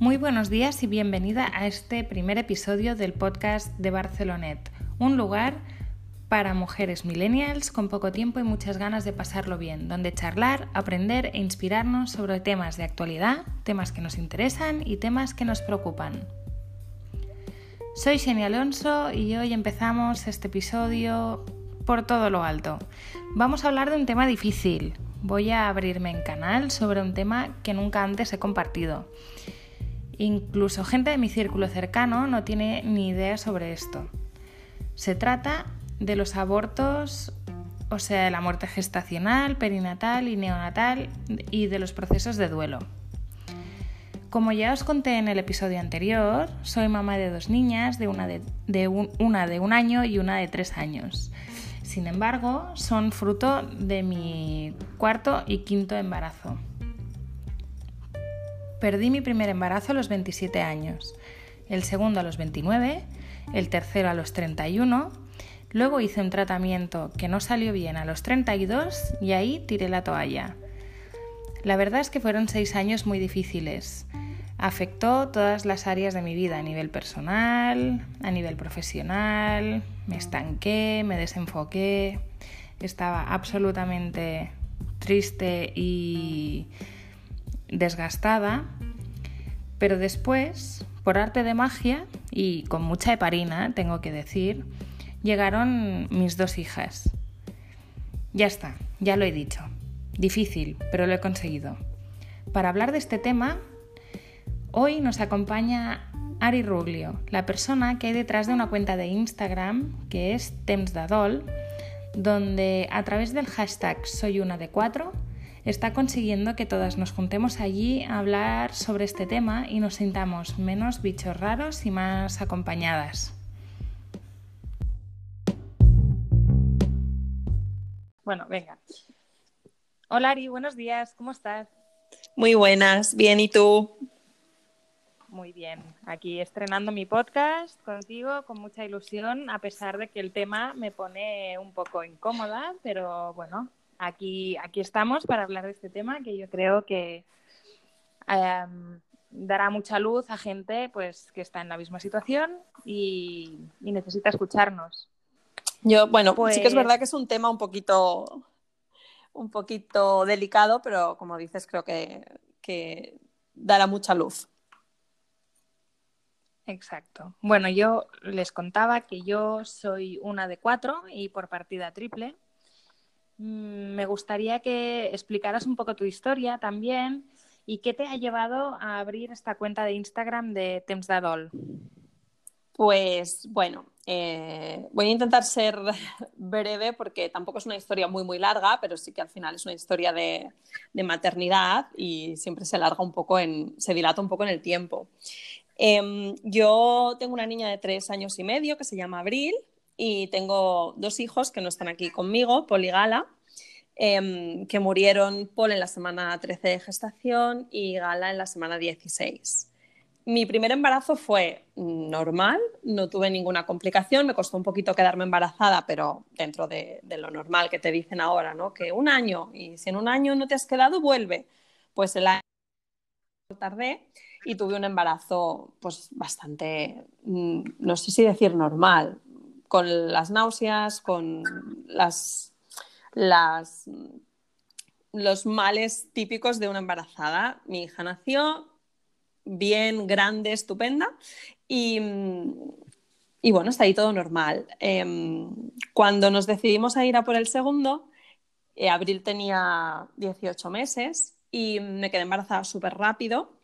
Muy buenos días y bienvenida a este primer episodio del podcast de Barcelonet, un lugar para mujeres millennials con poco tiempo y muchas ganas de pasarlo bien, donde charlar, aprender e inspirarnos sobre temas de actualidad, temas que nos interesan y temas que nos preocupan. Soy Xenia Alonso y hoy empezamos este episodio por todo lo alto. Vamos a hablar de un tema difícil. Voy a abrirme en canal sobre un tema que nunca antes he compartido. Incluso gente de mi círculo cercano no tiene ni idea sobre esto. Se trata de los abortos, o sea, de la muerte gestacional, perinatal y neonatal y de los procesos de duelo. Como ya os conté en el episodio anterior, soy mamá de dos niñas, de una de, un, una de un año y una de tres años. Sin embargo, son fruto de mi cuarto y quinto embarazo. Perdí mi primer embarazo a los 27 años, el segundo a los 29, el tercero a los 31, luego hice un tratamiento que no salió bien a los 32 y ahí tiré la toalla. La verdad es que fueron seis años muy difíciles. Afectó todas las áreas de mi vida, a nivel personal, a nivel profesional, me estanqué, me desenfoqué, estaba absolutamente triste y desgastada, pero después, por arte de magia y con mucha heparina, tengo que decir, llegaron mis dos hijas. Ya está, ya lo he dicho. Difícil, pero lo he conseguido. Para hablar de este tema, hoy nos acompaña Ari Ruglio, la persona que hay detrás de una cuenta de Instagram que es Temps donde a través del hashtag soy una de cuatro está consiguiendo que todas nos juntemos allí a hablar sobre este tema y nos sintamos menos bichos raros y más acompañadas. Bueno, venga. Hola Ari, buenos días, ¿cómo estás? Muy buenas, bien, ¿y tú? Muy bien, aquí estrenando mi podcast contigo con mucha ilusión, a pesar de que el tema me pone un poco incómoda, pero bueno, aquí, aquí estamos para hablar de este tema que yo creo que em, dará mucha luz a gente pues, que está en la misma situación y, necesita escucharnos. Yo, bueno, sí que es verdad pues que es un tema un poquito, un poquito delicado, pero como dices, creo que, que dará mucha luz. Exacto. Bueno, yo les contaba que yo soy una de cuatro y por partida triple. Mm, me gustaría que explicaras un poco tu historia también y qué te ha llevado a abrir esta cuenta de Instagram de Temps d'Adol. Pues bueno, eh, voy a intentar ser breve porque tampoco es una historia muy muy larga, pero sí que al final es una historia de, maternidad y siempre se larga un poco en, se dilata un poco en el tiempo. Em, yo tengo una niña de tres años y medio que se llama Abril y tengo dos hijos que no están aquí conmigo, Paul y Gala, em, que murieron Paul en la semana 13 de gestación y Gala en la semana 16. Mi primer embarazo fue normal, no tuve ninguna complicación, me costó un poquito quedarme embarazada, pero dentro de, lo normal que te dicen ahora, ¿no? Que un año, y si en un año no te has quedado, vuelve. Pues el año tardé y tuve un embarazo pues bastante, mm, no sé si decir normal, con las náuseas, con las, los males típicos de una embarazada. Mi hija nació bien, grande, estupenda y, y bueno, está ahí todo normal. Em, cuando nos decidimos a ir a por el segundo, eh, Abril tenía 18 meses y me quedé embarazada súper rápido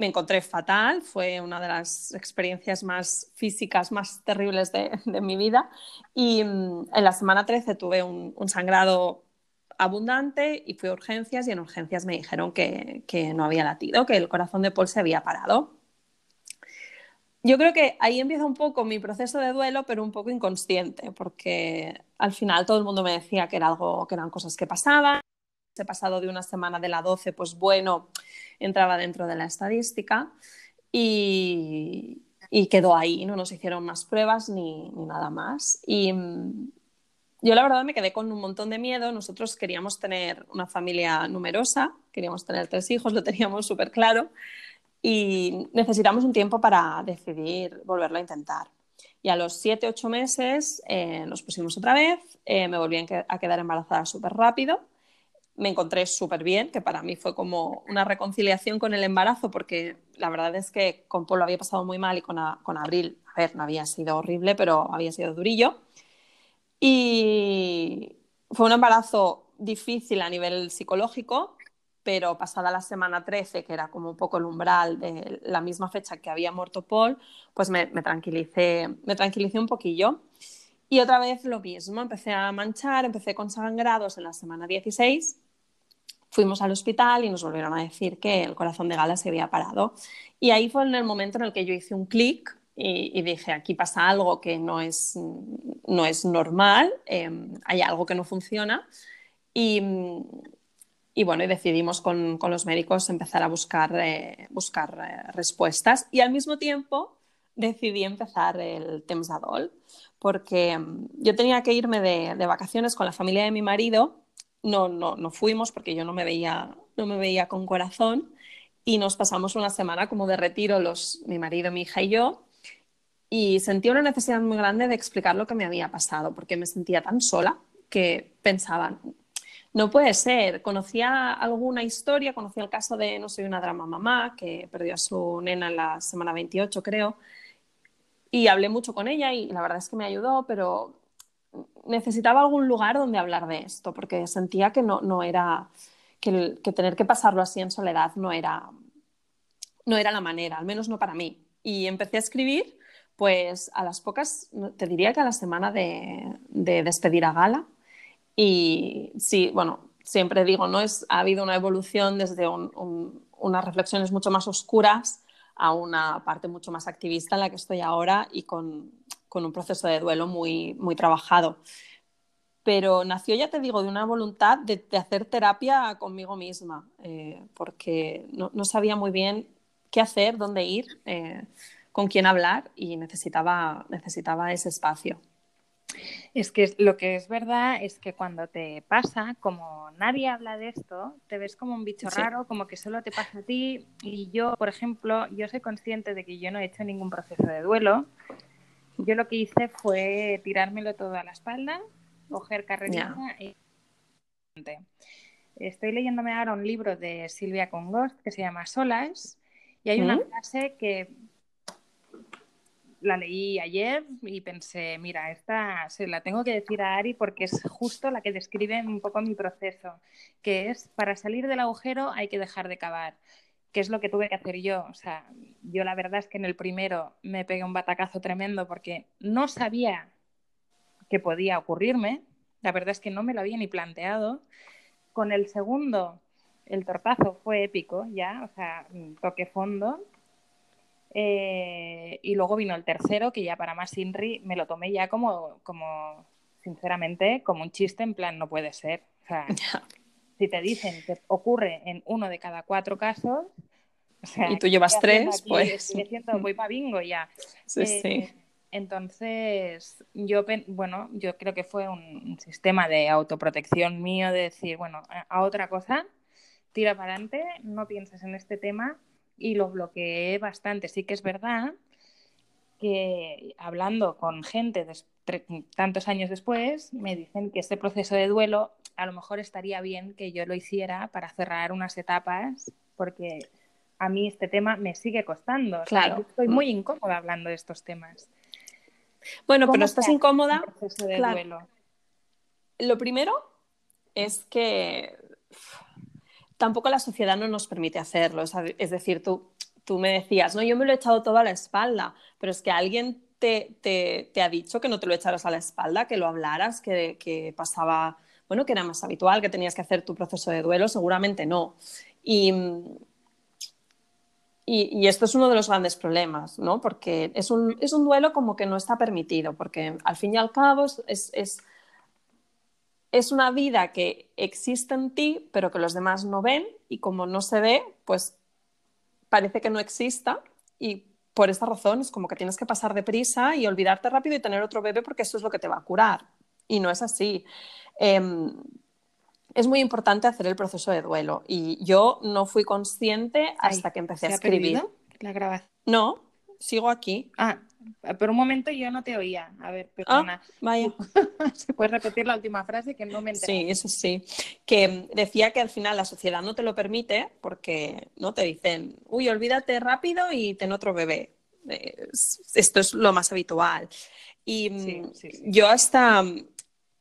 me encontré fatal, fue una de las experiencias más físicas más terribles de, mi vida y mm, en la semana 13 tuve un, sangrado abundante y fui a urgencias y en urgencias me dijeron que, no había latido, que el corazón de Paul se había parado. Yo creo que ahí empieza un poco mi proceso de duelo, pero un poco inconsciente, porque al final todo el mundo me decía que era algo, que eran cosas que pasaban. He pasado de una semana de la 12, pues bueno, entraba dentro de la estadística y, quedó ahí, no nos hicieron más pruebas ni, nada más. Y mm, yo la verdad me quedé con un montón de miedo. Nosotros queríamos tener una familia numerosa, queríamos tener tres hijos, lo teníamos súper claro. y necesitamos un tiempo para decidir volverlo a intentar. Y a los 7, 8 meses eh, nos pusimos otra vez, eh, me volví a quedar embarazada súper rápido, me encontré súper bien, que para mí fue como una reconciliación con el embarazo, porque la verdad es que con Paul lo había pasado muy mal y con, con Abril, a ver, no había sido horrible, pero había sido durillo. Y fue un embarazo difícil a nivel psicológico, pero pasada la semana 13, que era como un poco el umbral de la misma fecha que había muerto Paul, pues me, tranquilicé, me tranquilicé un poquillo. Y otra vez lo mismo, empecé a manchar, empecé con sangrados en la semana 16, fuimos al hospital y nos volvieron a decir que el corazón de Gala se había parado. Y ahí fue en el momento en el que yo hice un clic y, dije, aquí pasa algo que no es, no es normal, em, hay algo que no funciona. Y, y bueno, y decidimos con, con, los médicos empezar a buscar, eh, buscar eh, respuestas y al mismo tiempo decidí empezar el Temsadol porque mm, yo tenía que irme de, de, vacaciones con la familia de mi marido, no, no, no fuimos porque yo no me, veía, no me veía con corazón y nos pasamos una semana como de retiro los, mi marido, mi hija y yo y sentí una necesidad muy grande de explicar lo que me había pasado porque me sentía tan sola que pensaba, no puede ser. Conocía alguna historia, conocía el caso de No soy una drama mamá, que perdió a su nena en la semana 28, creo, y hablé mucho con ella y la verdad es que me ayudó, pero necesitaba algún lugar donde hablar de esto, porque sentía que no, no era, que, tener que pasarlo así en soledad no era, no era la manera, al menos no para mí. Y empecé a escribir, pues a las pocas, te diría que a la semana de, de despedir a Gala, y sí, bueno, siempre digo, ¿no? Es, ha habido una evolución desde unas reflexiones mucho más oscuras a una parte mucho más activista en la que estoy ahora y con, con un proceso de duelo muy, muy trabajado. Pero nació, ya te digo, de una voluntad de, hacer terapia conmigo misma, eh, porque no, no, sabía muy bien qué hacer, dónde ir, eh, con quién hablar y necesitaba, necesitaba ese espacio. Es que lo que es verdad es que cuando te pasa, como nadie habla de esto, te ves como un bicho raro, como que solo te pasa a ti. Y yo, por ejemplo, yo soy consciente de que yo no he hecho ningún proceso de duelo. Yo lo que hice fue tirármelo todo a la espalda, coger carrerita y... Estoy leyéndome ahora un libro de Silvia Congost que se llama Solas y hay una ¿Mm? frase que la leí ayer y pensé, mira, esta se la tengo que decir a Ari porque es justo la que describe un poco mi proceso, que es para salir del agujero hay que dejar de cavar, que es lo que tuve que hacer yo. O sea, yo la verdad es que en el primero me pegué un batacazo tremendo porque no sabía que podía ocurrirme, la verdad es que no me lo había ni planteado. Con el segundo, el tortazo fue épico ya, o sea, toque fondo eh, y luego vino el tercero, que ya para más Inri me lo tomé ya como, como, sinceramente, como un chiste, en plan, no puede ser. O sea, si te dicen que ocurre en uno de cada cuatro casos. y tú llevas tres, pues. voy para bingo ya. Sí, sí. Eh, entonces, yo, bueno, yo creo que fue un, sistema de autoprotección mío de decir, bueno, a otra cosa, tira para adelante, no pienses en este tema y lo bloqueé bastante. Sí que es verdad que hablando con gente tantos años después, me dicen que este proceso de duelo a lo mejor estaría bien que yo lo hiciera para cerrar unas etapas, porque a mí este tema me sigue costando. Claro. estoy muy incómoda hablando de estos temas. Bueno, pero estás incómoda. Lo primero es que tampoco la sociedad no nos permite hacerlo. Es decir, tú, tú me decías, no, yo me lo he echado todo a la espalda, pero es que alguien te, te, ha dicho que no te lo echaras a la espalda, que lo hablaras, que, que, pasaba, bueno, que era más habitual, que tenías que hacer tu proceso de duelo, seguramente no. Y, y, esto es uno de los grandes problemas, ¿no? Porque es un, es un, duelo como que no está permitido, porque al fin y al cabo es es una vida que existe en ti, pero que los demás no ven y como no se ve, pues parece que no exista y por esta razón es como que tienes que pasar deprisa y olvidarte rápido y tener otro bebé porque eso es lo que te va a curar. Y no es así. Em, es muy importante hacer el proceso de duelo y yo no fui consciente hasta que empecé a escribir. la grabación? No, sigo aquí. Ah, por un momento yo no te oía. A ver, perdona. Ah, vaya. ¿Se puede repetir la última frase que no me enteré? Sí, eso sí. Que decía que al final la sociedad no te lo permite porque no te dicen, uy, olvídate rápido y ten otro bebé. Esto es lo más habitual. Y mm, yo hasta,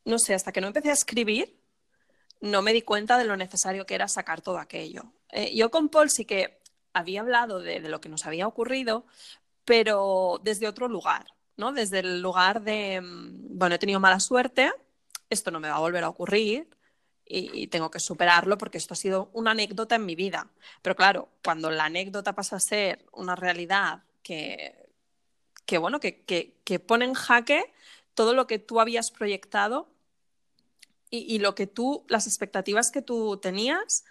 no sé, hasta que no empecé a escribir, no me di cuenta de lo necesario que era sacar todo aquello. Eh, yo con Paul sí que había hablado de, lo que nos había ocurrido, pero desde otro lugar, ¿no? Desde el lugar de, mm, bueno, he tenido mala suerte, esto no me va a volver a ocurrir y, tengo que superarlo porque esto ha sido una anécdota en mi vida. Pero claro, cuando la anécdota pasa a ser una realidad que, que bueno, que, que pone en jaque todo lo que tú habías proyectado y, lo que tú, las expectativas que tú tenías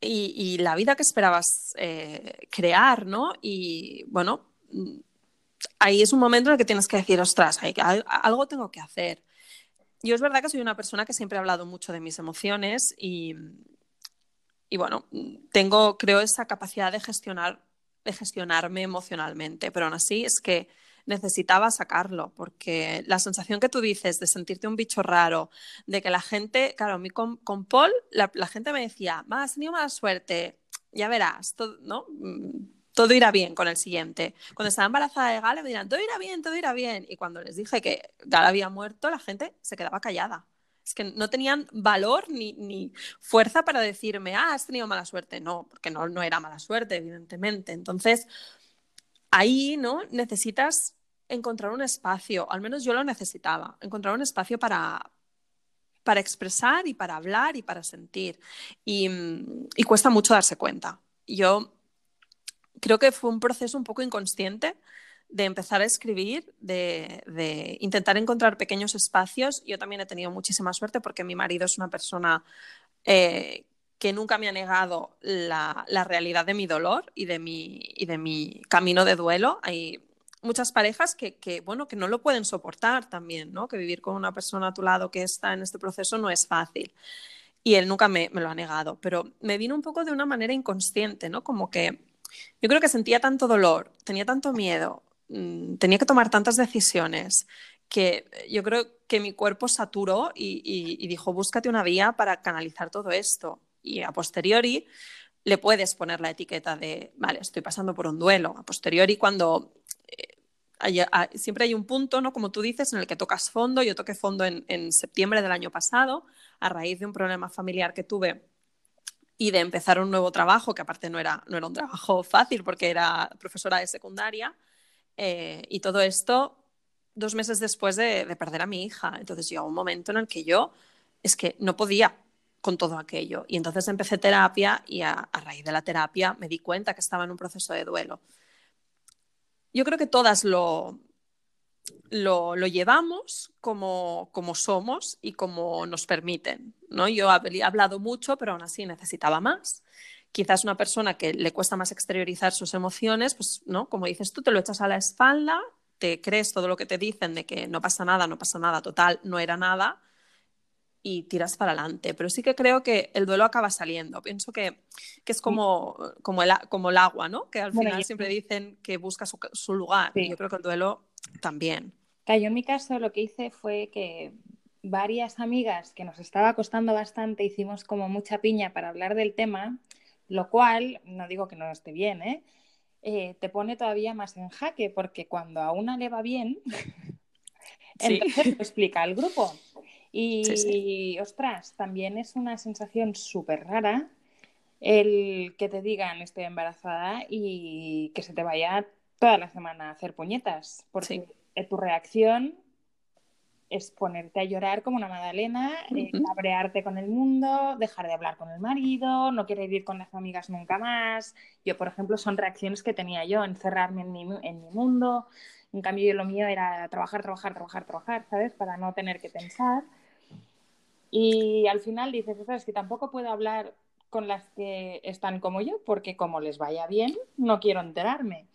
y, la vida que esperabas eh, crear, ¿no? Y bueno, ahí es un momento en el que tienes que decir, ostras, algo tengo que hacer. Yo es verdad que soy una persona que siempre ha hablado mucho de mis emociones y, bueno, tengo, creo, esa capacidad de gestionar, de gestionarme emocionalmente, pero aún así es que necesitaba sacarlo, porque la sensación que tú dices de sentirte un bicho raro, de que la gente, claro, a mí con, Paul, la, gente me decía, has tenido mala suerte, ya verás, ¿no? Todo irá bien con el siguiente. Cuando estaba embarazada de Gala me dirán, todo irá bien, todo irá bien. Y cuando les dije que Gala había muerto, la gente se quedaba callada. Es que no tenían valor ni, ni, fuerza para decirme, ah, has tenido mala suerte. No, porque no, no era mala suerte, evidentemente. Entonces, ahí, ¿no? Necesitas encontrar un espacio, al menos yo lo necesitaba, encontrar un espacio para, para expresar y para hablar y para sentir. Y, cuesta mucho darse cuenta. Yo creo que fue un proceso un poco inconsciente de empezar a escribir, de, intentar encontrar pequeños espacios. Yo también he tenido muchísima suerte porque mi marido es una persona eh, que nunca me ha negado la, realidad de mi dolor y de mi, y de mi camino de duelo. Hay muchas parejas que, bueno, que no lo pueden soportar también, ¿no? Que vivir con una persona a tu lado que está en este proceso no es fácil. Y él nunca me, lo ha negado, pero me vino un poco de una manera inconsciente, ¿no? Como que yo creo que sentía tanto dolor, tenía tanto miedo, mm, tenía que tomar tantas decisiones que yo creo que mi cuerpo saturó y dijo, búscate una vía para canalizar todo esto y a posteriori le puedes poner la etiqueta de, vale, estoy pasando por un duelo. A posteriori, cuando eh, siempre hay un punto, ¿no? Como tú dices, en el que tocas fondo. Yo toqué fondo en, septiembre del año pasado, a raíz de un problema familiar que tuve y de empezar un nuevo trabajo, que aparte no era, no era un trabajo fácil porque era profesora de secundaria. Eh, y todo esto dos meses después de, de perder a mi hija. Entonces llegó un momento en el que yo es que no podía con todo aquello. Y entonces empecé terapia y a, raíz de la terapia me di cuenta que estaba en un proceso de duelo. Yo creo que todas lo, lo, llevamos como, como, somos y como nos permiten. ¿no? Yo he hablado mucho, pero aún así necesitaba más. Quizás una persona que le cuesta más exteriorizar sus emociones, pues, ¿no? Como dices tú, te lo echas a la espalda, te crees todo lo que te dicen de que no pasa nada, no pasa nada, total, no era nada, y tiras para adelante. Pero sí que creo que el duelo acaba saliendo. Pienso que, es como, como, el, como el agua, ¿no? Que al final siempre dicen que busca su, lugar. Y yo creo que el duelo también. Yo en mi caso lo que hice fue que varias amigas que nos estaba costando bastante hicimos como mucha piña para hablar del tema, lo cual, no digo que no esté bien, ¿eh? Eh, te pone todavía más en jaque porque cuando a una le va bien, entonces lo explica al grupo. Y, ostras, también es una sensación súper rara el que te digan estoy embarazada y que se te vaya toda la semana hacer puñetas, porque tu reacción es ponerte a llorar como una magdalena, eh, cabrearte con el mundo, dejar de hablar con el marido, no querer ir con las amigas nunca más. Yo, por ejemplo, son reacciones que tenía yo, encerrarme en mi, en mi mundo. En cambio, yo lo mío era trabajar, trabajar, trabajar, trabajar, ¿sabes? Para no tener que pensar. Y al final dices, ¿sabes? Que tampoco puedo hablar con las que están como yo, porque como les vaya bien, no quiero enterarme.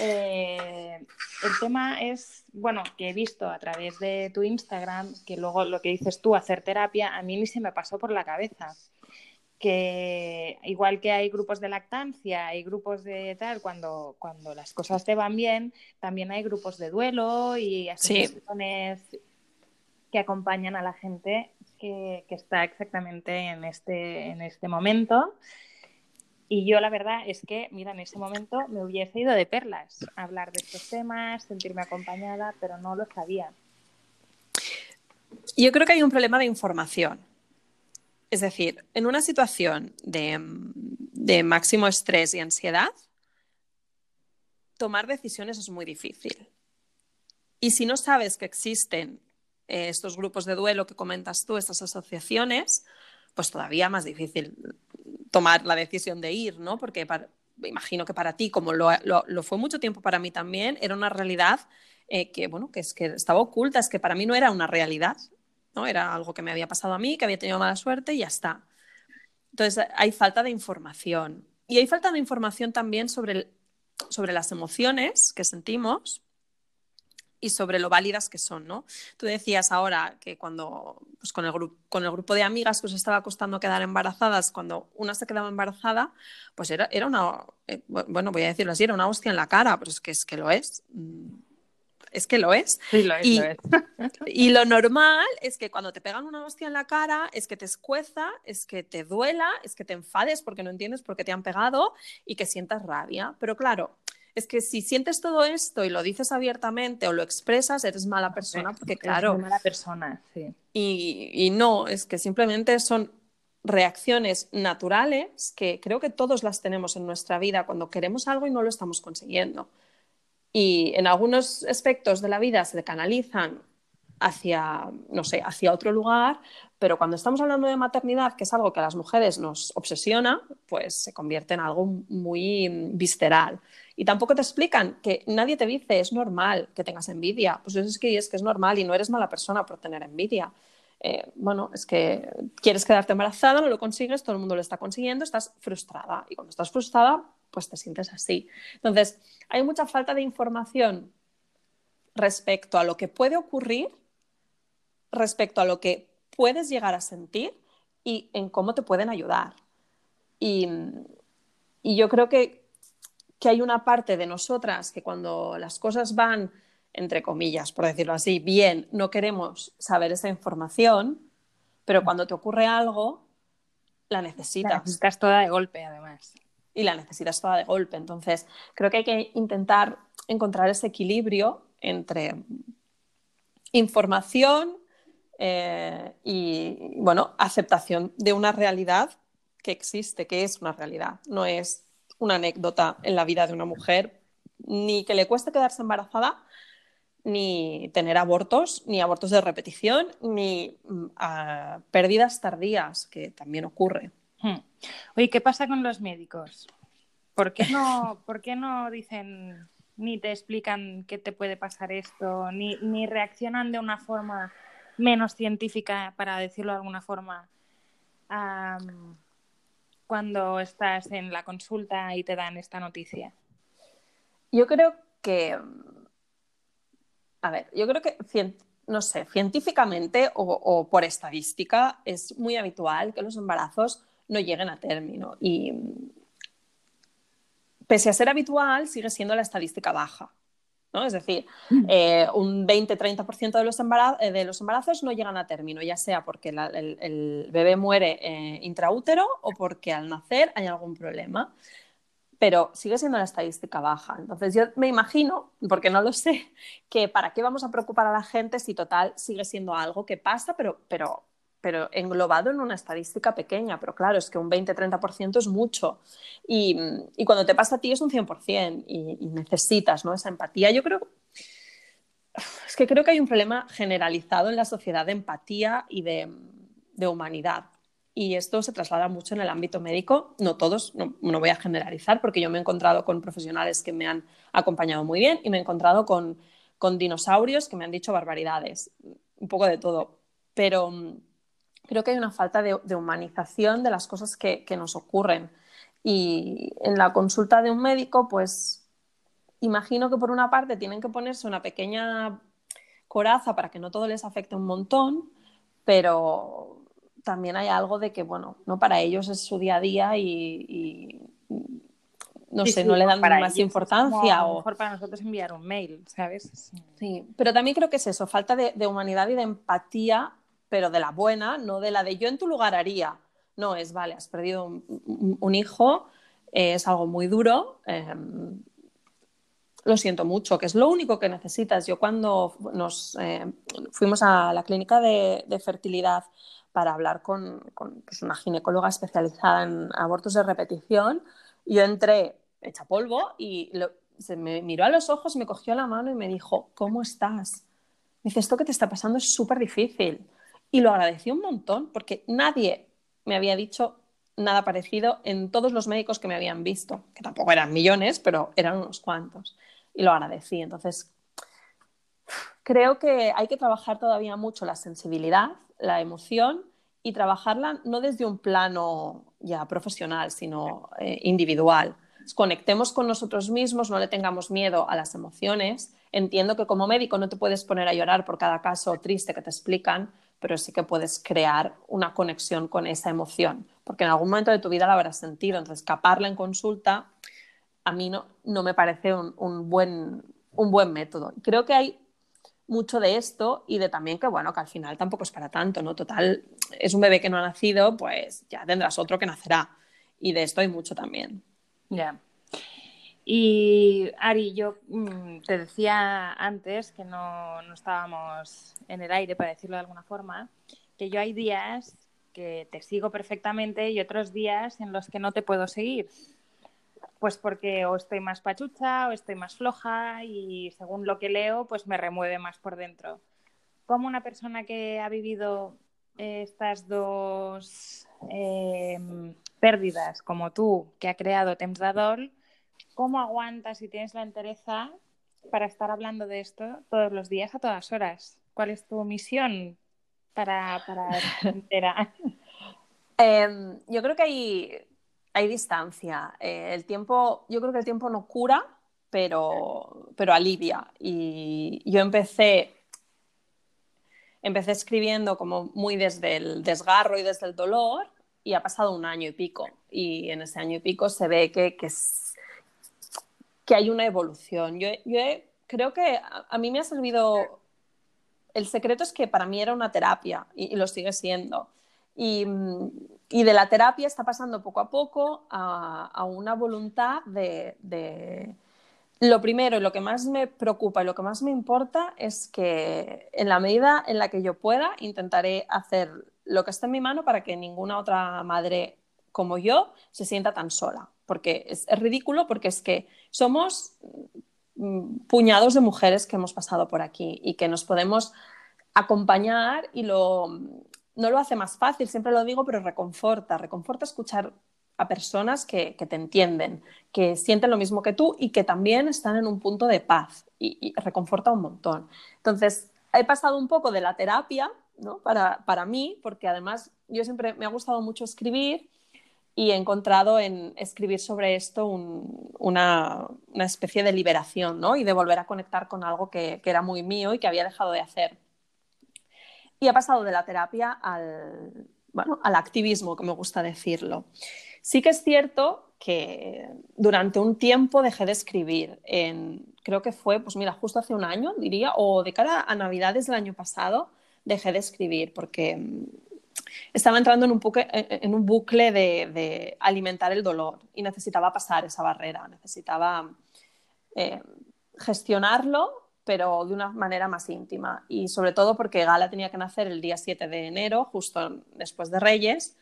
Eh, el tema es, bueno, que he visto a través de tu Instagram, que luego lo que dices tú, hacer terapia, a mí ni se me pasó por la cabeza. Que igual que hay grupos de lactancia, hay grupos de tal, cuando, cuando las cosas te van bien, también hay grupos de duelo y asociaciones que acompañan a la gente que, que, está exactamente en este, en este momento. Y yo la verdad es que, mira, en ese momento me hubiese ido de perlas hablar de estos temas, sentirme acompañada, pero no lo sabía. Yo creo que hay un problema de información. Es decir, en una situación de, de máximo estrés y ansiedad, tomar decisiones es muy difícil. Y si no sabes que existen eh, estos grupos de duelo que comentas tú, estas asociaciones, pues todavía más difícil tomar la decisión de ir, ¿no? Porque imagino que para ti, como lo, fue mucho tiempo para mí también, era una realidad eh, que, bueno, que es que estaba oculta, es que para mí no era una realidad, ¿no? Era algo que me había pasado a mí, que había tenido mala suerte y ya está. Entonces, hay falta de información. Y hay falta de información también sobre, sobre las emociones que sentimos y sobre lo válidas que son, ¿no? Tú decías ahora que cuando, pues con el, con el grupo de amigas que os estaba costando quedar embarazadas, cuando una se quedaba embarazada, pues era, era una, eh, bueno, voy a decirlo así, era una hostia en la cara, pero es que, es que lo es. Mm, es que lo es. Sí, lo es, y, lo es. y lo normal es que cuando te pegan una hostia en la cara, es que te escueza, es que te duela, es que te enfades porque no entiendes por qué te han pegado y que sientas rabia. Pero claro, es que si sientes todo esto y lo dices abiertamente o lo expresas, eres mala persona, porque claro. Eres mala persona, sí. Y, y, no, es que simplemente son reacciones naturales que creo que todos las tenemos en nuestra vida cuando queremos algo y no lo estamos consiguiendo. Y en algunos aspectos de la vida se canalizan hacia, no sé, hacia otro lugar, pero cuando estamos hablando de maternidad, que es algo que a las mujeres nos obsesiona, pues se convierte en algo muy visceral. Y tampoco te explican que nadie te dice es normal que tengas envidia. Pues es que es que es normal y no eres mala persona por tener envidia. Eh, bueno, es que quieres quedarte embarazada, no lo consigues, todo el mundo lo está consiguiendo, estás frustrada. Y cuando estás frustrada, pues te sientes así. Entonces, hay mucha falta de información respecto a lo que puede ocurrir, respecto a lo que puedes llegar a sentir y en cómo te pueden ayudar. Y, y yo creo que que hay una parte de nosotras que cuando las cosas van, entre comillas, por decirlo así, bien, no queremos saber esa información, pero cuando te ocurre algo, la necesitas. La necesitas toda de golpe, además. Y la necesitas toda de golpe. Entonces, creo que hay que intentar encontrar ese equilibrio entre información eh, y, bueno, aceptación de una realidad que existe, que es una realidad, no es una anécdota en la vida de una mujer, ni que le cueste quedarse embarazada, ni tener abortos, ni abortos de repetición, ni mm, pérdidas tardías, que también ocurre. Hmm. Oye, ¿qué pasa con los médicos? ¿Por qué no, ¿por qué no dicen ni te explican qué te puede pasar esto, ni, ni reaccionan de una forma menos científica, para decirlo de alguna forma, cuando estás en la consulta y te dan esta noticia? Yo creo que, a ver, yo creo que, no sé, científicamente o, por estadística es muy habitual que los embarazos no lleguen a término y pese a ser habitual sigue siendo la estadística baja. Es decir, mm. eh, un 20-30% de, los eh, de los embarazos no llegan a término, ya sea porque el, bebé muere eh, intraútero o porque al nacer hay algún problema. Pero sigue siendo la estadística baja. Entonces yo me imagino, porque no lo sé, que para qué vamos a preocupar a la gente si total sigue siendo algo que pasa, pero, pero pero englobado en una estadística pequeña, pero claro, es que un 20-30% es mucho. Y, y, cuando te pasa a ti es un 100% y, y necesitas ¿no? esa empatía. Yo creo, es que creo que hay un problema generalizado en la sociedad de empatía y de, de humanidad. Y esto se traslada mucho en el ámbito médico, no todos, no, no, voy a generalizar, porque yo me he encontrado con profesionales que me han acompañado muy bien y me he encontrado con, con dinosaurios que me han dicho barbaridades, un poco de todo. Pero, creo que hay una falta de, humanización de las cosas que, nos ocurren. Y en la consulta de un médico, pues imagino que por una parte tienen que ponerse una pequeña coraza para que no todo les afecte un montón, pero también hay algo de que, bueno, no para ellos es su día a día y, no sé, no le dan más importancia. o mejor para nosotros enviar un mail, ¿sabes? Sí, pero también creo que es eso, falta de, humanidad y de empatía, pero de la buena, no de la de yo en tu lugar haría. No, es, vale, has perdido un, hijo, es algo muy duro. Em, lo siento mucho, que es lo único que necesitas. Yo cuando nos eh, fuimos a la clínica de, fertilidad para hablar con, pues, una ginecóloga especializada en abortos de repetición, yo entré hecha polvo y se me miró a los ojos, me cogió la mano y me dijo, ¿cómo estás? Me dice, esto que te está pasando es súper difícil. Y lo agradecí un montón porque nadie me había dicho nada parecido en todos los médicos que me habían visto, que tampoco eran millones, pero eran unos cuantos y lo agradecí. Entonces, creo que hay que trabajar todavía mucho la sensibilidad, la emoción y trabajarla no desde un plano ya profesional, sino eh, individual. Conectemos con nosotros mismos, no le tengamos miedo a las emociones. Entiendo que como médico no te puedes poner a llorar por cada caso triste que te explican, pero sí que puedes crear una conexión con esa emoción, porque en algún momento de tu vida la habrás sentido. Entonces, escaparla en consulta a mí no, no me parece un, buen, un buen método. Creo que hay mucho de esto y de también que, bueno, que al final tampoco es para tanto, ¿no? Total, es un bebé que no ha nacido, pues ya tendrás otro que nacerá. Y de esto hay mucho también. Ya. Y Ari, yo mm, te decía antes que no, no, estábamos en el aire, para decirlo de alguna forma, que yo hay días que te sigo perfectamente y otros días en los que no te puedo seguir. Pues porque o estoy más pachucha o estoy más floja y según lo que leo, pues me remueve más por dentro. Como una persona que ha vivido estas dos em, pérdidas, como tú, que ha creado Temps ¿cómo aguantas y tienes la entereza para estar hablando de esto todos los días a todas horas? ¿Cuál es tu misión para, para entera? Em, yo creo que hay hay distancia. Eh, el tiempo, yo creo que el tiempo no cura, pero, pero alivia. Y yo empecé, empecé escribiendo como muy desde el desgarro y desde el dolor y ha pasado un año y pico. Y en ese año y pico se ve que, que, que hay una evolución. Yo, creo que a, mí me ha servido... El secreto es que para mí era una terapia y lo sigue siendo. Y, de la terapia está pasando poco a poco a, una voluntad de, Lo primero y lo que más me preocupa y lo que más me importa es que en la medida en la que yo pueda intentaré hacer lo que esté en mi mano para que ninguna otra madre como yo se sienta tan sola. Porque es, es ridículo, porque es que somos mm, puñados de mujeres que hemos pasado por aquí y que nos podemos acompañar y lo, no lo hace más fácil, siempre lo digo, pero reconforta, reconforta escuchar a personas que, te entienden, que sienten lo mismo que tú y que también están en un punto de paz y, reconforta un montón. Entonces, he pasado un poco de la terapia ¿no? para, para mí, porque además yo siempre me ha gustado mucho escribir y he encontrado en escribir sobre esto una, especie de liberación ¿no? y de volver a conectar con algo que, que era muy mío y que había dejado de hacer y ha pasado de la terapia al, bueno, al activismo, que me gusta decirlo. Sí que es cierto que durante un tiempo dejé de escribir. En, creo que fue, pues mira, justo hace un año, diría, o de cara a Navidades del año pasado, dejé de escribir porque estaba entrando en un bucle, en un bucle de, alimentar el dolor y necesitaba pasar esa barrera, necesitaba eh, gestionarlo pero de una manera más íntima. Y sobre todo porque Gala tenía que nacer el día 7 de enero, justo después de Reyes,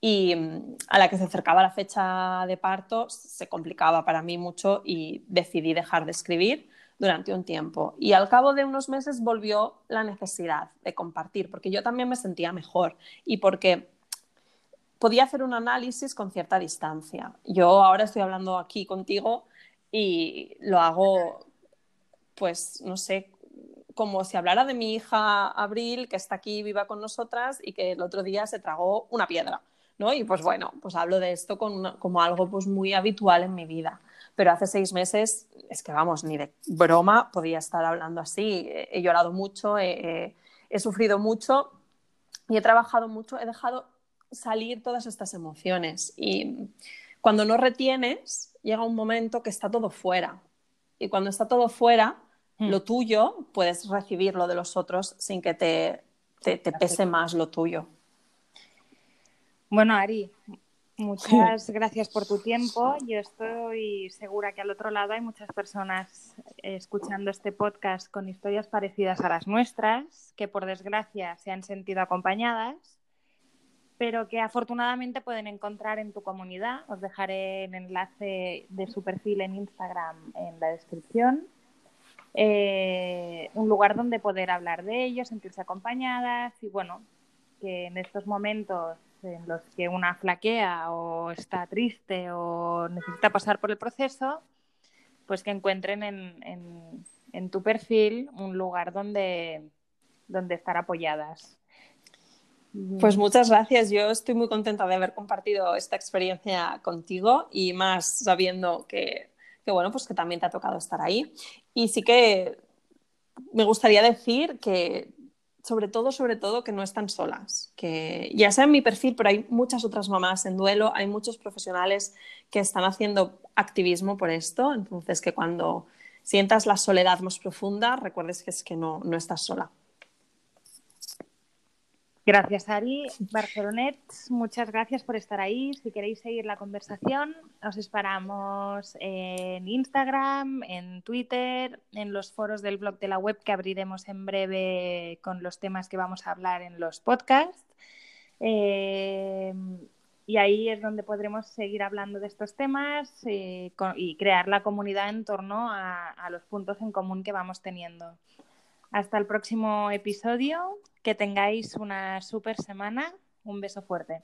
y mm, a la que se acercaba la fecha de parto se complicaba para mí mucho y decidí dejar de escribir durante un tiempo. Y al cabo de unos meses volvió la necesidad de compartir, porque yo también me sentía mejor y porque podía hacer un análisis con cierta distancia. Yo ahora estoy hablando aquí contigo y lo hago pues no sé, como si hablara de mi hija Abril, que está aquí viva con nosotras y que el otro día se tragó una piedra, ¿no? Y pues bueno, pues hablo de esto como algo pues muy habitual en mi vida. Pero hace seis meses es que vamos, ni de broma podía estar hablando así. He, llorado mucho, he, sufrido mucho y he trabajado mucho, he dejado salir todas estas emociones y cuando no retienes llega un momento que está todo fuera y cuando está todo fuera hmm. lo tuyo puedes recibirlo de los otros sin que te, te pese más lo tuyo. Bueno, Ari, muchas gracias por tu tiempo. Yo estoy segura que al otro lado hay muchas personas escuchando este podcast con historias parecidas a las nuestras, que por desgracia se han sentido acompañadas, pero que afortunadamente pueden encontrar en tu comunidad. Os dejaré el enlace de su perfil en Instagram en la descripción. Eh, un lugar donde poder hablar de ellos, sentirse acompañadas y bueno, que en estos momentos en los que una flaquea o está triste o necesita pasar por el proceso, pues que encuentren en, tu perfil un lugar donde, donde estar apoyadas. Pues muchas gracias. Yo estoy muy contenta de haber compartido esta experiencia contigo y más sabiendo que, que, bueno, pues que también te ha tocado estar ahí. Y sí que me gustaría decir que sobre todo, sobre todo, que no están solas, que ya sea en mi perfil, pero hay muchas otras mamás en duelo, hay muchos profesionales que están haciendo activismo por esto, entonces que cuando sientas la soledad más profunda, recuerdes que es que no, no estás sola. Gracias, Ari. Barcelonet, muchas gracias por estar ahí. Si queréis seguir la conversación, os esperamos en Instagram, en Twitter, en los foros del blog de la web que abriremos en breve con los temas que vamos a hablar en los podcasts. Eh, y ahí es donde podremos seguir hablando de estos temas eh, y crear la comunidad en torno a los puntos en común que vamos teniendo. Hasta el próximo episodio. Que tengáis una super semana. Un beso fuerte.